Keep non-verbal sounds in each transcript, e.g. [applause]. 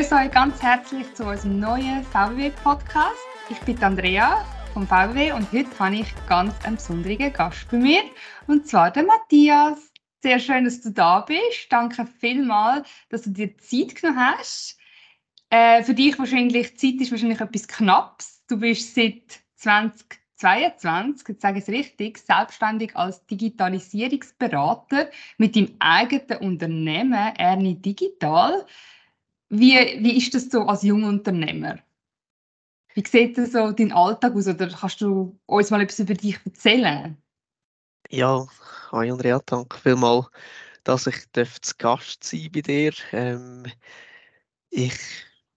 begrüße euch ganz herzlich zu unserem neuen VW-Podcast. Ich bin Andrea vom VW und heute habe ich ganz einen besonderen Gast bei mir, und zwar den Matthias. Sehr schön, dass du da bist. Danke vielmals, dass du dir Zeit genommen hast. Äh, für dich wahrscheinlich, Zeit ist wahrscheinlich etwas Knappes. Du bist seit 2022, jetzt sage ich es richtig, selbstständig als Digitalisierungsberater mit deinem eigenen Unternehmen Ernie Digital. Wie, wie ist das so als junger Unternehmer? Wie sieht so dein Alltag aus? Oder kannst du uns mal etwas über dich erzählen? Ja, hi Andrea, danke vielmals, dass ich zu Gast sein bei dir. Ähm, ich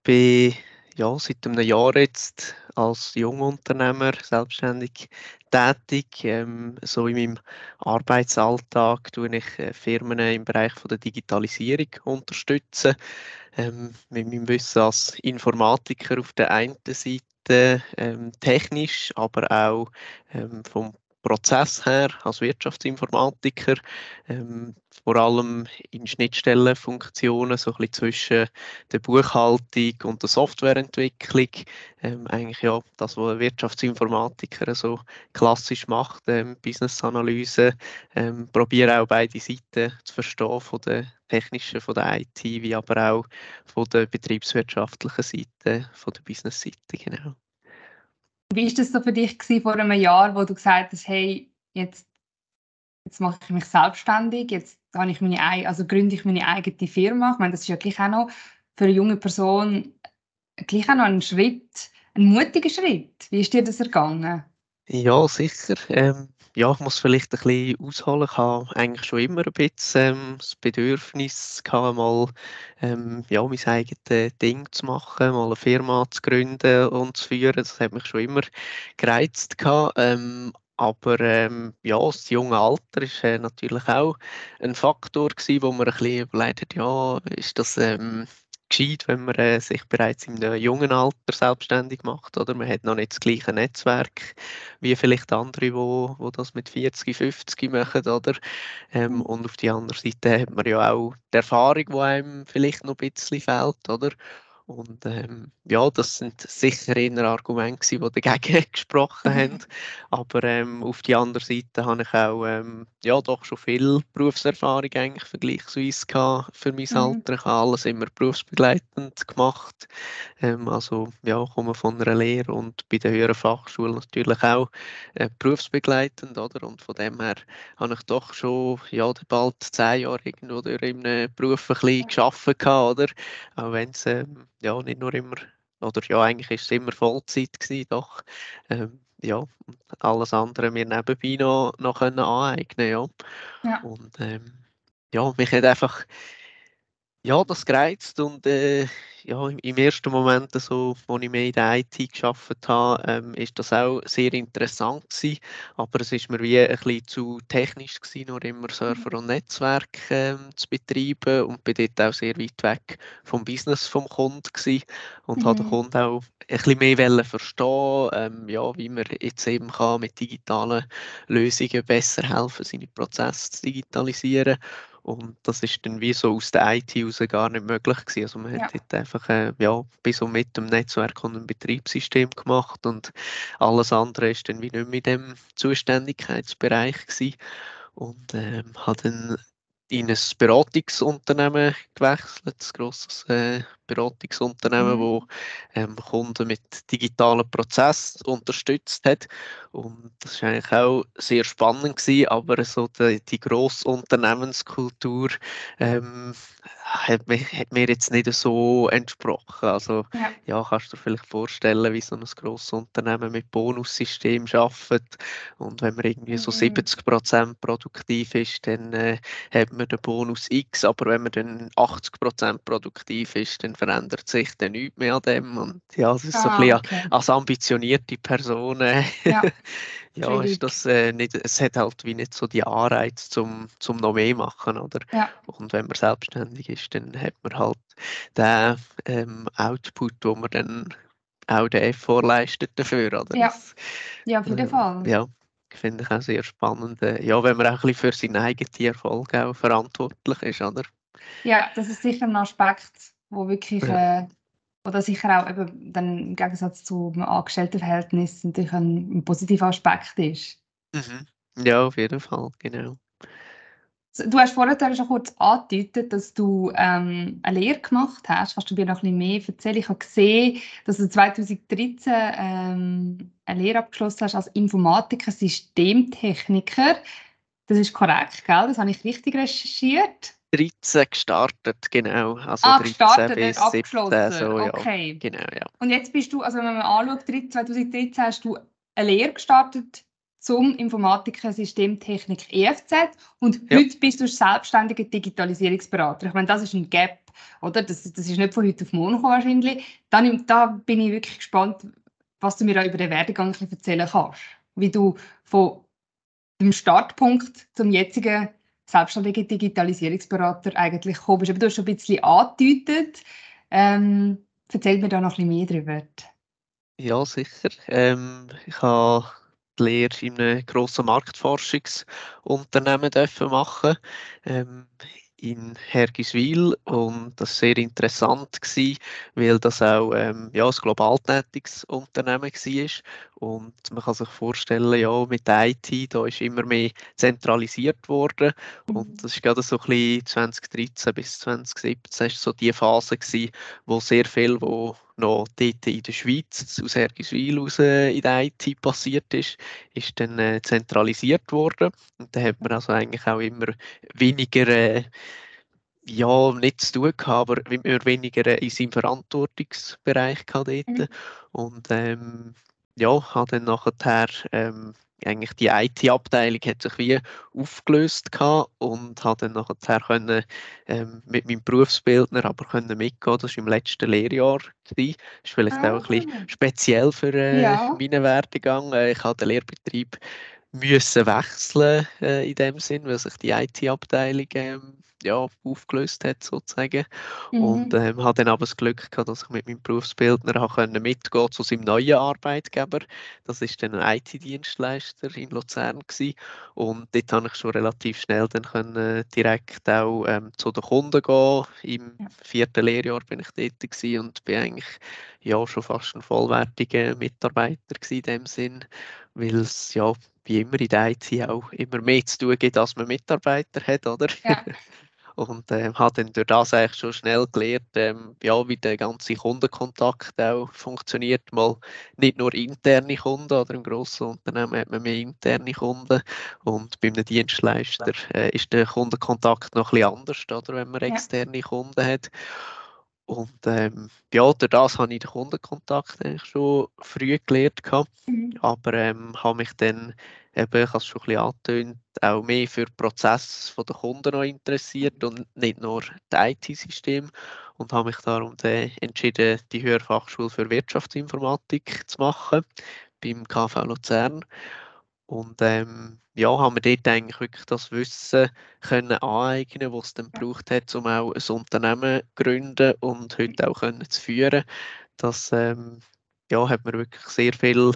bin ja, seit einem Jahr jetzt als Jungunternehmer selbstständig tätig. Ähm, so in meinem Arbeitsalltag tue ich äh, Firmen im Bereich von der Digitalisierung unterstützen. Ähm, mit meinem Wissen als Informatiker auf der einen Seite, ähm, technisch, aber auch ähm, vom Prozess her als Wirtschaftsinformatiker, ähm, vor allem in Schnittstellenfunktionen, so ein bisschen zwischen der Buchhaltung und der Softwareentwicklung. Ähm, eigentlich ja das, was ein Wirtschaftsinformatiker so klassisch macht, ähm, Business-Analyse. Ähm, probiere auch beide Seiten zu verstehen, von der technischen, von der IT, wie aber auch von der betriebswirtschaftlichen Seite, von der Business-Seite, genau. Wie war das so für dich vor einem Jahr, wo du gesagt hast, hey, jetzt, jetzt mache ich mich selbstständig, jetzt habe ich meine, also gründe ich meine eigene Firma. Ich meine, das ist ja gleich auch noch für eine junge Person gleich auch noch ein Schritt, ein mutiger Schritt. Wie ist dir das ergangen? Ja, sicher. Ähm, ja, ich muss vielleicht ein bisschen ausholen. Ich habe eigentlich schon immer ein bisschen ähm, das Bedürfnis gehabt, mal ähm, ja, mein eigenes Ding zu machen, mal eine Firma zu gründen und zu führen. Das hat mich schon immer gereizt gehabt. Ähm, aber ähm, ja, das junge Alter ist äh, natürlich auch ein Faktor gewesen, wo man ein bisschen überlegt hat, ja, ist das ähm, gescheit, wenn man äh, sich bereits in einem jungen Alter selbstständig macht. Oder? Man hat noch nicht das gleiche Netzwerk wie vielleicht andere, wo, wo das mit 40, 50 machen. Oder? Ähm, und auf der anderen Seite hat man ja auch die Erfahrung, die einem vielleicht noch ein bisschen fehlt. Oder? Und ähm, ja, das sind sicher eher Argumente, die dagegen [laughs] gesprochen mhm. haben. Aber ähm, auf der anderen Seite habe ich auch ähm, ja, doch schon viel Berufserfahrung eigentlich vergleichsweise gehabt für mein mhm. Alter. Ich habe alles immer berufsbegleitend gemacht. Ähm, also ja, komme von einer Lehre und bei der höheren Fachschule natürlich auch äh, berufsbegleitend. Oder? Und von dem her habe ich doch schon ja, bald zehn Jahre irgendwo in einem Beruf ein bisschen gearbeitet. Oder? Auch wenn es ähm, ja, nicht nur immer, oder ja, eigentlich ist es immer Vollzeit gewesen, doch. Ähm, ja, alles andere mir nebenbei noch, noch können aneignen, ja. ja. Und ähm, ja, mich hat einfach ja, das gereizt und äh, ja, im ersten Moment, so, als ich mehr in der IT geschafft habe, ähm, ist das auch sehr interessant gewesen, aber es ist mir wie ein bisschen zu technisch gewesen, nur immer Server mhm. und Netzwerk ähm, zu betreiben und bin dort auch sehr weit weg vom Business vom Kunden gewesen und mhm. habe den Kunden auch ein bisschen mehr verstehen, ähm, ja, wie man jetzt eben kann mit digitalen Lösungen besser helfen, seine Prozesse zu digitalisieren und das ist dann wie so aus der IT raus gar nicht möglich gewesen. Also man ja. hat einfach äh, ja, bis und mit dem Netzwerk und dem Betriebssystem gemacht und alles andere ist dann wie nicht mehr in dem Zuständigkeitsbereich gewesen. Und ähm, hat dann in ein Beratungsunternehmen gewechselt, ein grosses äh, Beratungsunternehmen, mhm. wo ähm, Kunden mit digitalen Prozessen unterstützt hat. Und das war eigentlich auch sehr spannend gewesen, aber so die, die grosse Unternehmenskultur ähm, hat, mir, hat mir jetzt nicht so entsprochen. Also ja. ja. kannst du dir vielleicht vorstellen, wie so ein grosses Unternehmen mit Bonussystem arbeitet und wenn man irgendwie so 70 mhm. Prozent produktiv ist, dann äh, hat man den Bonus X, aber wenn man dann 80 Prozent produktiv ist, dann verändert sich dann nichts mehr an dem und ja, das ist ah, so ein bisschen okay. als ambitionierte Person äh, ja. [laughs] ja, ist das äh, nicht, es hat halt wie nicht so die Anreiz zum, zum noch mehr machen, oder? Ja. Und wenn man selbstständig ist, dann hat man halt den ähm, Output, wo man dann auch den Effort leistet dafür, oder? Ja, ja auf jeden äh, Fall. Ja, finde ich auch sehr spannend. Äh, ja, wenn man auch ein bisschen für seinen eigenen Erfolg auch verantwortlich ist, oder? Ja, das ist sicher ein Aspekt, wo wirklich, ja. äh, oder sicher auch eben dann im Gegensatz zum Angestelltenverhältnis natürlich ein, ein positiver Aspekt ist. Mhm. Ja, auf jeden Fall, genau. Du hast vorhin schon kurz angedeutet, dass du ähm, eine Lehre gemacht hast. Kannst du mir noch ein bisschen mehr erzählen? Ich habe gesehen, dass du 2013 ähm, eine Lehre abgeschlossen hast als Informatiker, Systemtechniker. Das ist korrekt, gell? Das habe ich richtig recherchiert. 13 gestartet, genau. Also ah, 13 gestartet, bis abgeschlossen. 17, so, ja. Okay. Genau, ja. Und jetzt bist du, also wenn man anschaut, 2013 hast du eine Lehre gestartet zum Informatiker Systemtechnik EFZ und ja. heute bist du selbstständiger Digitalisierungsberater. Ich meine, das ist ein Gap, oder? Das, das ist nicht von heute auf morgen wahrscheinlich. Dann, da bin ich wirklich gespannt, was du mir auch über den Werdegang erzählen kannst. Wie du von dem Startpunkt zum jetzigen selbstständigen Digitalisierungsberater eigentlich gekommen bist. Aber du hast schon ein bisschen angedeutet. Ähm, erzähl mir da noch ein bisschen mehr darüber. Ja, sicher. Ähm, ich habe die Lehre in einem grossen Marktforschungsunternehmen machen ähm, in Hergiswil und das war sehr interessant gewesen, weil das auch ähm, ja, ein global tätiges Unternehmen war und man kann sich vorstellen, ja, mit der IT, da ist immer mehr zentralisiert worden und mhm. das ist gerade so ein bisschen 2013 bis 2017 ist so die Phase gewesen, wo sehr viel, wo noch dort in der Schweiz, aus Hergiswil raus in der IT passiert ist, ist dann äh, zentralisiert worden. Und da hat man also eigentlich auch immer weniger, äh, ja, nicht zu tun gehabt, aber immer weniger in seinem Verantwortungsbereich gehabt dort. Mhm. Und ähm, ja, habe dann nachher ähm, eigentlich die IT-Abteilung hat sich wie aufgelöst und habe dann nachher können, ähm, mit meinem Berufsbildner aber können mitgehen. Das war im letzten Lehrjahr. Gewesen. Das ist vielleicht ah. auch ein bisschen ah. speziell für äh, ja. meinen Werdegang. Äh, ich habe den Lehrbetrieb müssen wechseln äh, in dem Sinn, weil sich die IT-Abteilung ähm, ja, aufgelöst hat sozusagen. Mhm. Und ähm, habe dann aber das Glück gehabt, dass ich mit meinem Berufsbildner können mitgehen zu seinem neuen Arbeitgeber. Das ist dann ein IT-Dienstleister in Luzern gewesen. Und dort habe ich schon relativ schnell dann können, direkt auch ähm, zu den Kunden gehen. Im ja. vierten Lehrjahr bin ich dort gewesen und bin eigentlich ja schon fast ein vollwertiger Mitarbeiter gewesen in dem Sinn, weil es ja wie immer in der IT auch immer mehr zu tun gibt, als man Mitarbeiter hat, oder? Ja. [laughs] und äh, habe dann durch das eigentlich schon schnell gelernt, ähm, ja, wie der ganze Kundenkontakt auch funktioniert. Mal nicht nur interne Kunden oder im grossen Unternehmen hat man mehr interne Kunden und bei einem Dienstleister äh, ist der Kundenkontakt noch ein bisschen anders, oder, wenn man externe ja. Kunden hat. Und ähm, ja, durch das habe ich den Kundenkontakt eigentlich schon früh gelernt. Mhm. Aber ähm, habe mich dann, eben, ich habe es schon ein bisschen angetönt, auch mehr für den Prozess der Kunden noch interessiert und nicht nur das IT-System. Und habe mich darum dann entschieden, die Höherfachschule für Wirtschaftsinformatik zu machen beim KV Luzern. Und ähm, ja, haben wir dort eigentlich wirklich das Wissen können aneignen, was es dann gebraucht hat, um auch ein Unternehmen zu gründen und heute auch können zu führen. Das ähm, ja, hat mir wirklich sehr viel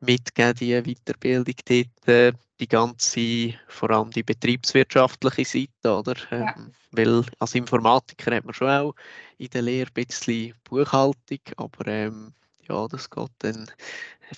mitgegeben, die Weiterbildung dort, äh, die ganze, vor allem die betriebswirtschaftliche Seite, oder? Ähm, ja. Weil als Informatiker hat man schon auch in der Lehre ein bisschen Buchhaltung, aber ähm, ja, das geht dann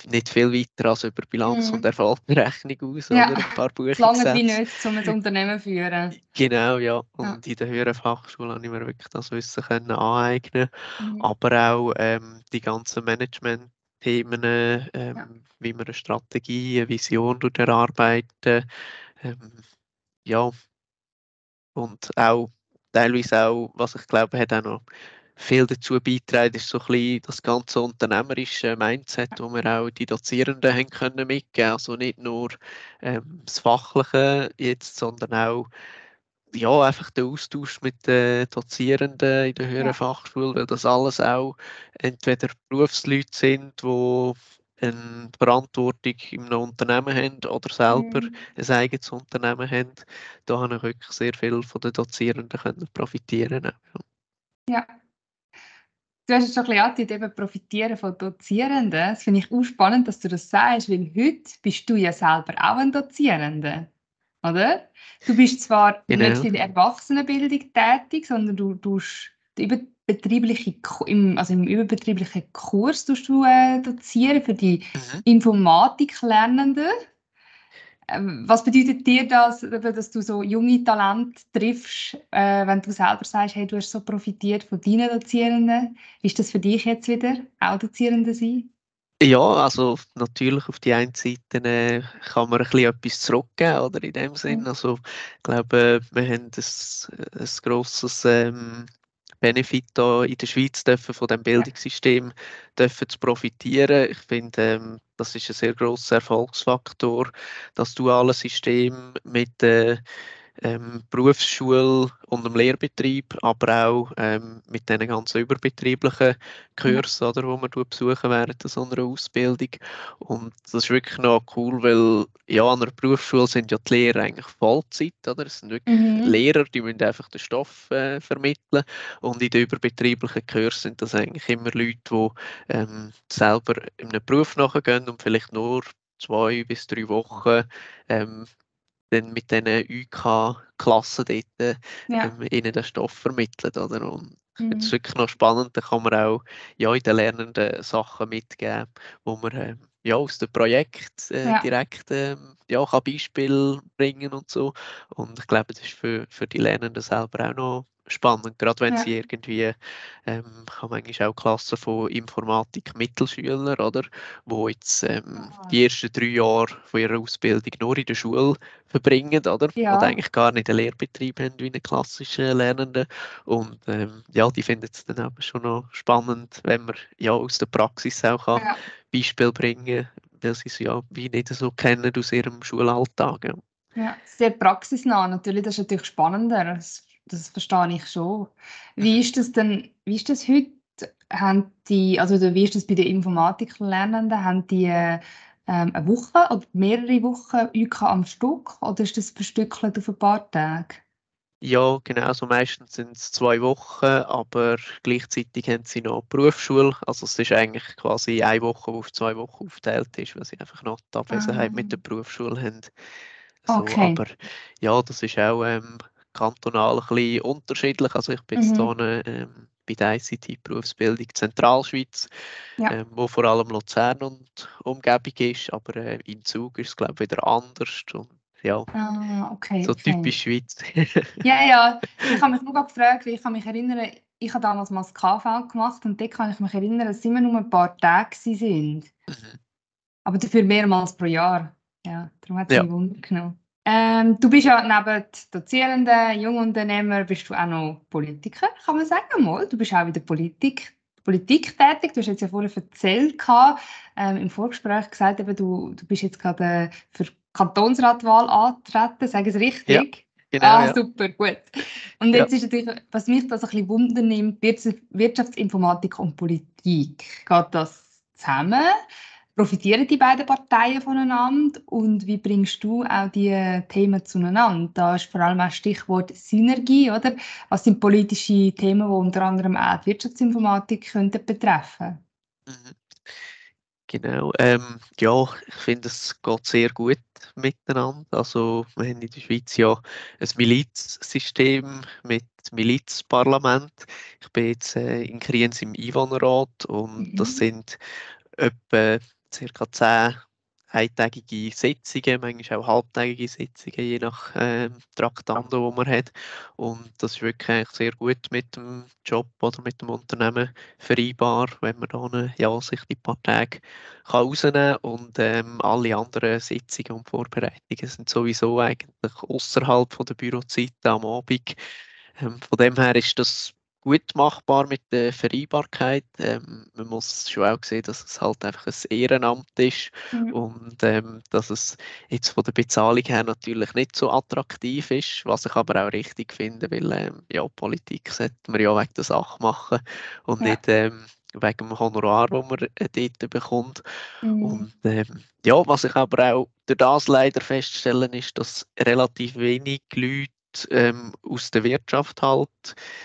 nicht viel weiter als über Bilanz mhm. und Erfolgsrechnung aus ja. oder ein paar [laughs] Bücher Lange wie nicht, um ein Unternehmen zu führen. Genau, ja. Und ja. in der höheren Fachschule habe ich mir wirklich das Wissen können aneignen mhm. aber auch ähm, die ganzen Management-Themen, ähm, ja. wie man eine Strategie, eine Vision erarbeiten, ähm, ja, und auch teilweise auch, was ich glaube, hat auch noch viel dazu beitragen, ist so ein bisschen das ganze unternehmerische Mindset, wo wir auch die Dozierenden haben können mitgeben. Also nicht nur ähm, das Fachliche jetzt, sondern auch ja, einfach der Austausch mit den Dozierenden in der höheren ja. Fachschule, weil das alles auch entweder Berufsleute sind, die eine Verantwortung einem Unternehmen haben oder selber mhm. ein eigenes Unternehmen haben. Da habe ich wirklich sehr viel von den Dozierenden können profitieren. Ja, Du hast es schon ein bisschen eben profitieren von Dozierenden. Das finde ich auch spannend, dass du das sagst, weil heute bist du ja selber auch ein Dozierender. Oder? Du bist zwar genau. nicht in der Erwachsenenbildung tätig, sondern du tust überbetriebliche, im, also im überbetrieblichen Kurs du äh, dozieren für die mhm. Informatiklernenden. Ähm, was bedeutet dir das, dass du so junge Talente triffst, äh, wenn du selber sagst, hey, du hast so profitiert von deinen Dozierenden? Ist das für dich jetzt wieder auch Dozierende sein? Ja, also natürlich auf die einen Seite äh, kann man ein bisschen etwas zurückgeben, oder in dem Sinn. Also ich glaube, wir haben ein, ein grosses ähm, Benefit da in der Schweiz dürfen, von dem Bildungssystem dürfen zu profitieren. Ich finde, ähm, das ist ein sehr großer Erfolgsfaktor, das duale System mit äh, ähm, Berufsschule und dem Lehrbetrieb, aber auch ähm, mit den ganzen überbetrieblichen Kursen, oder, die man besuchen während so einer Ausbildung. Und das ist wirklich noch cool, weil ja, an einer Berufsschule sind ja die Lehrer eigentlich Vollzeit, oder? Es sind wirklich mhm. Lehrer, die müssen einfach den Stoff äh, vermitteln. Und in den überbetrieblichen Kursen sind das eigentlich immer Leute, die ähm, selber in einem Beruf nachgehen und vielleicht nur zwei bis drei Wochen ähm, dann mit diesen UK-Klassen dort ja. ähm, ihnen den Stoff vermittelt. Oder? Und mhm. das ist wirklich noch spannend, da kann man auch ja, in den Lernenden Sachen mitgeben, wo man ähm, ja, aus dem Projekt äh, ja. direkt ähm, ja, kann Beispiele bringen und so. Und ich glaube, das ist für, für die Lernenden selber auch noch spannend, gerade wenn ja. sie irgendwie, ähm, ich habe manchmal auch Klassen von Informatik-Mittelschüler, oder, wo jetzt ähm, ah. die ersten drei Jahre von ihrer Ausbildung nur in der Schule verbringen, oder, ja. und eigentlich gar nicht einen Lehrbetrieb haben wie eine klassische Lernende und ähm, ja, die finden es dann eben schon noch spannend, wenn man ja aus der Praxis auch kann ja. Beispiel bringen weil sie es ja wie nicht so kennen aus ihrem Schulalltag. Ja. Sehr praxisnah natürlich, das ist natürlich spannender. Das das verstehe ich schon. Wie ist das denn, wie ist das heute? Haben die, also wie ist das bei den Informatiklernenden? Haben die ähm, eine Woche oder mehrere Wochen UK am Stück oder ist das verstückelt auf ein paar Tage? Ja, genau. Also meistens sind es zwei Wochen, aber gleichzeitig haben sie noch Berufsschule. Also es ist eigentlich quasi eine Woche, die auf zwei Wochen aufgeteilt ist, weil sie einfach noch die Abwesenheit ah. mit der Berufsschule haben. So, okay. Aber ja, das ist auch ähm, kantonal ein bisschen unterschiedlich. Also ich bin mhm. jetzt hier ähm, bei der ICT-Berufsbildung Zentralschweiz, ja. ähm, wo vor allem Luzern und Umgebung ist, aber äh, in Zug ist es glaube ich wieder anders und ja, ah, okay, so okay. typisch Schweiz. ja, ja, ich habe [laughs] mich nur gefragt, weil ich kann mich erinnern, ich habe damals mal das KV gemacht und dort kann ich mich erinnern, dass es immer nur ein paar Tage waren. Mhm. Aber dafür mehrmals pro Jahr. Ja, darum hat es ja. mich Wunder genommen. Ähm, du bist ja neben Dozierenden, Jungunternehmer, bist du auch noch Politiker, kann man sagen mal. Du bist auch in der Politik, Politik tätig. Du hast jetzt ja vorhin erzählt, ähm, im Vorgespräch gesagt, eben, du, du bist jetzt gerade für Kantonsratwahl antreten, sage ich es richtig? Ja. Genau, ah, ja. super, gut. Und jetzt ja. ist natürlich, was mich das ein bisschen wundernimmt, Wirtschaftsinformatik und Politik. Geht das zusammen? Profitieren die beiden Parteien voneinander und wie bringst du auch die Themen zueinander? Da ist vor allem auch Stichwort Synergie, oder? Was sind politische Themen, die unter anderem auch die Wirtschaftsinformatik könnten betreffen? Mhm. Genau, ähm, ja, ich finde, es geht sehr gut miteinander. Also, wir haben in der Schweiz ja ein Milizsystem mit Milizparlament. Ich bin jetzt äh, in Kriens im Einwohnerrat und mhm. das sind etwa circa zehn eintägige Sitzungen, manchmal auch halbtägige Sitzungen, je nach äh, Traktando, die man hat. Und das ist wirklich sehr gut mit dem Job oder mit dem Unternehmen vereinbar, wenn man dann ja, sich die paar Tage kann rausnehmen kann. Und ähm, alle anderen Sitzungen und Vorbereitungen sind sowieso eigentlich außerhalb der Bürozeiten am Abend. Ähm, von dem her ist das gut machbar mit der Vereinbarkeit. Ähm, man muss schon auch sehen, dass es halt einfach ein Ehrenamt ist mhm. und ähm, dass es jetzt von der Bezahlung her natürlich nicht so attraktiv ist, was ich aber auch richtig finde, weil ähm, ja, Politik sollte man ja wegen der Sache machen und ja. nicht ähm, wegen dem Honorar, das man äh, dort bekommt. Mhm. Und ähm, ja, was ich aber auch durch das leider feststellen ist, dass relativ wenig Leute ähm, aus der Wirtschaft halt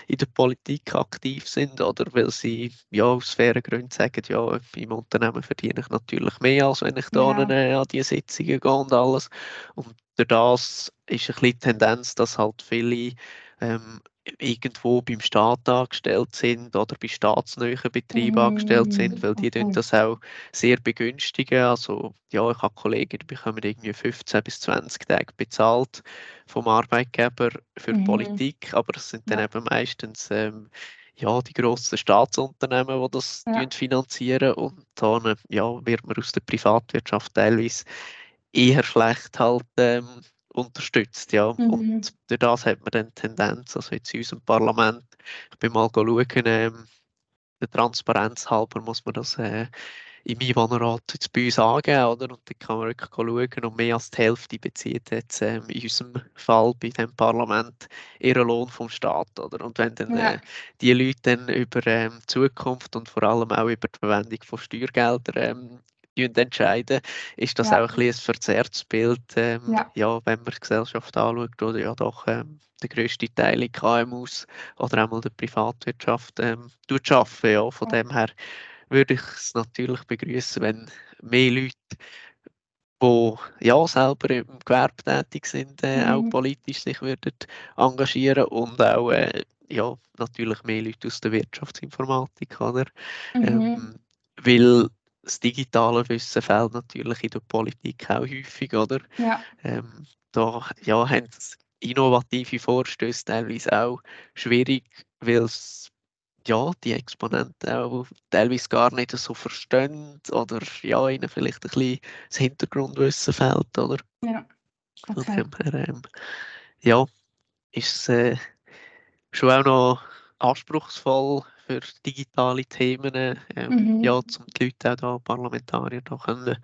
in der Politik aktiv sind oder weil sie ja aus fairen Gründen sagen, ja, im Unternehmen verdiene ich natürlich mehr, als wenn ich da ja. an, an die Sitzungen gehe und alles. Und durch das ist ein bisschen die Tendenz, dass halt viele ähm, irgendwo beim Staat angestellt sind oder bei staatsnahen Betrieben mm, angestellt sind, weil die okay. das auch sehr begünstigen. Also ja, ich habe Kollegen, die bekommen irgendwie 15 bis 20 Tage bezahlt vom Arbeitgeber für mm. Politik, aber es sind dann ja. eben meistens ähm, ja, die grossen Staatsunternehmen, die das ja. finanzieren und dann ja, wird man aus der Privatwirtschaft teilweise eher schlecht halt ähm, unterstützt. Ja. Mhm. Und durch das hat man dann Tendenz, also jetzt in unserem Parlament, ich bin mal schauen, ähm, der Transparenz halber muss man das äh, im Einwohnerrat jetzt bei uns angeben, oder? Und dann kann man wirklich schauen, und mehr als die Hälfte bezieht jetzt ähm, in unserem Fall bei dem Parlament ihren Lohn vom Staat, oder? Und wenn dann ja. äh, die Leute dann über ähm, Zukunft und vor allem auch über die Verwendung von Steuergeldern ähm, entscheiden, ist das ja. auch ein, ein verzerrtes Bild, ähm, ja. ja. wenn man die Gesellschaft anschaut, oder ja doch ähm, der grösste Teil in KMUs oder einmal der Privatwirtschaft ähm, arbeiten. Ja. Von ja. dem her würde ich es natürlich begrüßen, wenn mehr Leute die ja selber im Gewerbe tätig sind, äh, mhm. auch politisch sich würden engagieren und auch äh, ja, natürlich mehr Leute aus der Wirtschaftsinformatik, oder? Mhm. Ähm, weil das digitale Wissen fehlt natürlich in der Politik auch häufig, oder? Ja. Ähm, da ja, haben innovative Vorstöße teilweise auch schwierig, weil ja, die Exponenten auch teilweise gar nicht so verstehen oder ja, ihnen vielleicht ein bisschen das Hintergrundwissen fehlt, oder? Ja. Okay. Her, ähm, ja, ist es äh, schon auch noch anspruchsvoll für digitale Themen, ähm, mhm. ja, um die Leute auch da, Parlamentarier da können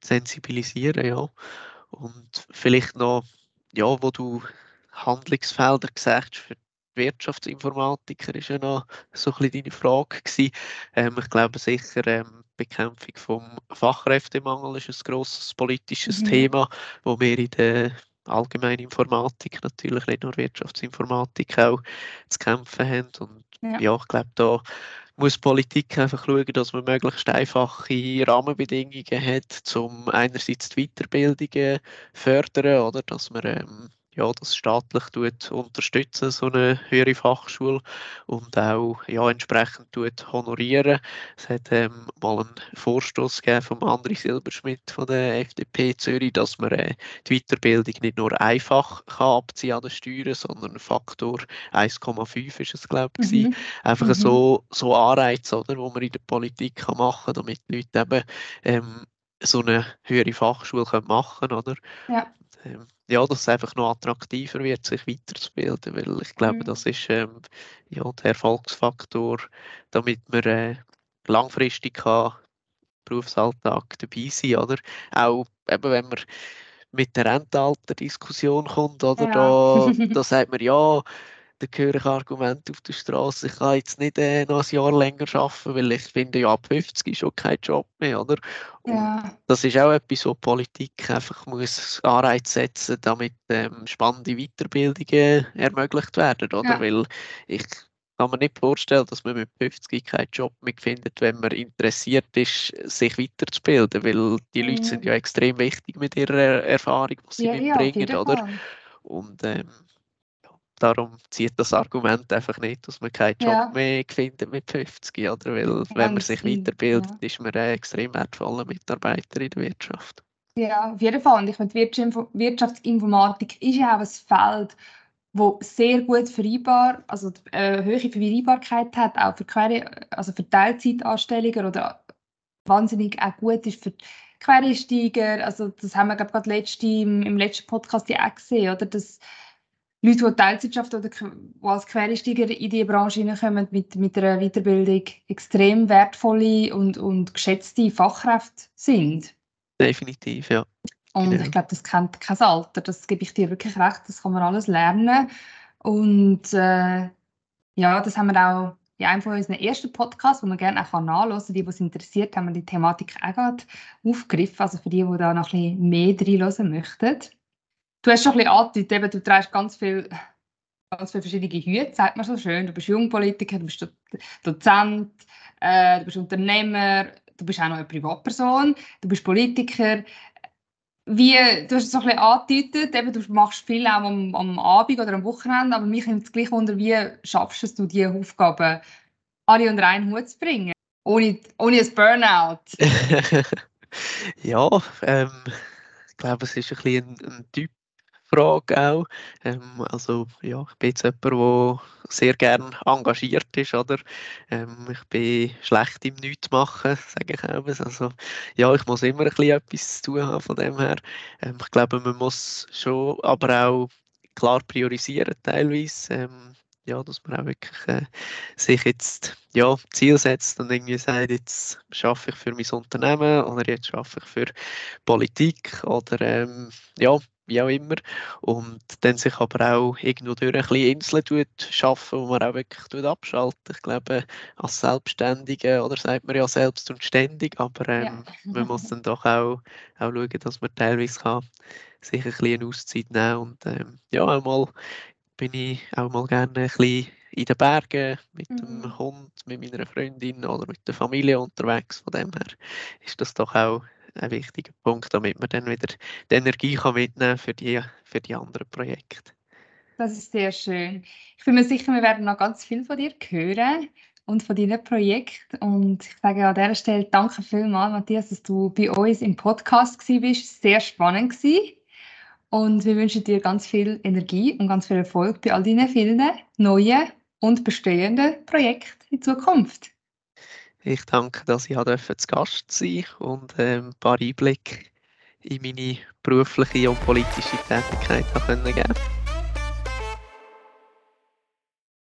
sensibilisieren, ja. Und vielleicht noch, ja, wo du Handlungsfelder gesagt für Wirtschaftsinformatiker ist ja noch so ein bisschen deine Frage gewesen. Ähm, ich glaube sicher, ähm, Bekämpfung vom Fachkräftemangel ist ein grosses politisches mhm. Thema, wo wir in der allgemeinen Informatik, natürlich nicht nur Wirtschaftsinformatik, auch zu kämpfen haben. Und ja, ja ich glaube, da muss Politik einfach schauen, dass man möglichst einfache Rahmenbedingungen hat, um einerseits die Weiterbildungen fördern, oder? Dass man ähm, ja, das staatlich tut unterstützen, so eine höhere Fachschule und auch ja, entsprechend tut honorieren. Es hat ähm, mal einen Vorstoß gegeben von André Silberschmidt von der FDP Zürich, dass man äh, die Weiterbildung nicht nur einfach kann abziehen an den Steuern, sondern Faktor 1,5 ist es glaube ich. Mhm. Einfach mhm. so, so Anreize, oder, wo man in der Politik kann machen kann, damit die Leute eben ähm, so eine höhere Fachschule können machen oder? Ja. Ähm, ja, dass es einfach noch attraktiver wird, sich weiterzubilden, weil ich glaube, mhm. das ist ähm, ja, der Erfolgsfaktor, damit man äh, langfristig kann Berufsalltag dabei sein oder auch eben, wenn man mit der Rentenalter-Diskussion kommt, oder ja. da, [laughs] da sagt man ja, da höre ich Argumente auf der Straße, ich kann jetzt nicht äh, noch ein Jahr länger arbeiten, weil ich finde, ja, ab 50 ist schon kein Job mehr, oder? Ja. Das ist auch etwas, wo Politik einfach muss Anreiz setzen, damit ähm, spannende Weiterbildungen ermöglicht werden, oder? Ja. Weil ich kann mir nicht vorstellen, dass man mit 50 keinen Job mehr findet, wenn man interessiert ist, sich weiterzubilden, weil die. Leute sind ja extrem wichtig mit ihrer Erfahrung, die sie ja, mitbringen, ja, oder? Und ähm, darum zieht das Argument einfach nicht, dass man keinen Job ja. mehr findet mit 50, oder? Weil wenn man sich weiterbildet, ja. ist man ein extrem wertvoller Mitarbeiter in der Wirtschaft. Ja, auf jeden Fall. Und ich finde, Wirtschaftsinformatik ist ja auch ein Feld, wo sehr gut vereinbar, also äh, hohe Vereinbarkeit hat, auch für, Quere, also für Teilzeitanstellungen oder wahnsinnig auch gut ist für Quereinsteiger. Also das haben wir gerade letzte, im, im letzten Podcast ja auch gesehen, oder? Dass Leute, die Teilzeitschaft oder die als Quereinsteiger in die Branche hineinkommen, mit, mit einer Weiterbildung extrem wertvolle und, und geschätzte Fachkräfte sind. Definitiv, ja. Und genau. ich glaube, das kennt kein Alter. Das gebe ich dir wirklich recht. Das kann man alles lernen. Und äh, ja, das haben wir auch in einem von unseren ersten Podcasts, wo man gerne auch nachhören kann. Die, die es interessiert, haben wir die Thematik auch gerade aufgegriffen. Also für die, die da noch ein bisschen mehr reinhören möchten. Du hast schon ein bisschen angedeutet, du trägst ganz viel ganz viele verschiedene Hüte, sagt man so schön. Du bist Jungpolitiker, du bist Dozent, äh, du bist Unternehmer, du bist auch noch eine Privatperson, du bist Politiker. wie, du hast es so ein bisschen angedeutet, eben, du machst viel auch am, am Abend oder am Wochenende, aber mich nimmt es gleich unter, wie schaffst du diese Aufgaben, alle unter einen Hut zu bringen, ohne, ohne ein Burnout? [laughs] ja, ähm, ich glaube, es ist ein bisschen ein, ein Typ Frage auch. Ähm, also ja, ich bin jetzt jemand, der sehr gerne engagiert ist, oder? Ähm, ich bin schlecht im Nichtmachen, [laughs] sage ich auch. Also ja, ich muss immer ein bisschen etwas zu tun haben von dem her. Ähm, ich glaube, man muss schon aber auch klar priorisieren teilweise. Ähm, ja, dass man auch wirklich äh, sich jetzt ja, Ziel setzt und irgendwie sagt, jetzt schaffe ich für mein Unternehmen oder jetzt schaffe ich für Politik oder ähm, ja, wie auch immer. Und dann sich aber auch irgendwo durch ein bisschen Inseln tut, schaffen, wo man auch wirklich tut abschaltet. Ich glaube, als Selbstständige, oder sagt man ja selbst und ständig, aber ähm, ja. man muss dann doch auch, auch schauen, dass man teilweise kann sich ein bisschen eine Auszeit nehmen und ähm, ja, einmal bin ich auch mal gerne ein bisschen in den Bergen mit mhm. dem Hund, mit meiner Freundin oder mit der Familie unterwegs. Von dem her ist das doch auch ein wichtiger Punkt, damit man dann wieder die Energie kann mitnehmen für die, für die anderen Projekte. Das ist sehr schön. Ich bin mir sicher, wir werden noch ganz viel von dir hören und von deinem Projekt. Und ich sage an dieser Stelle danke vielmals, Matthias, dass du bei uns im Podcast bist. Sehr spannend gewesen. Und wir wünschen dir ganz viel Energie und ganz viel Erfolg bei all deinen vielen neuen und bestehenden Projekten in Zukunft. Ich danke, dass ich zu Gast sein und ähm, ein paar Einblicke in meine berufliche und politische Tätigkeit geben konnte.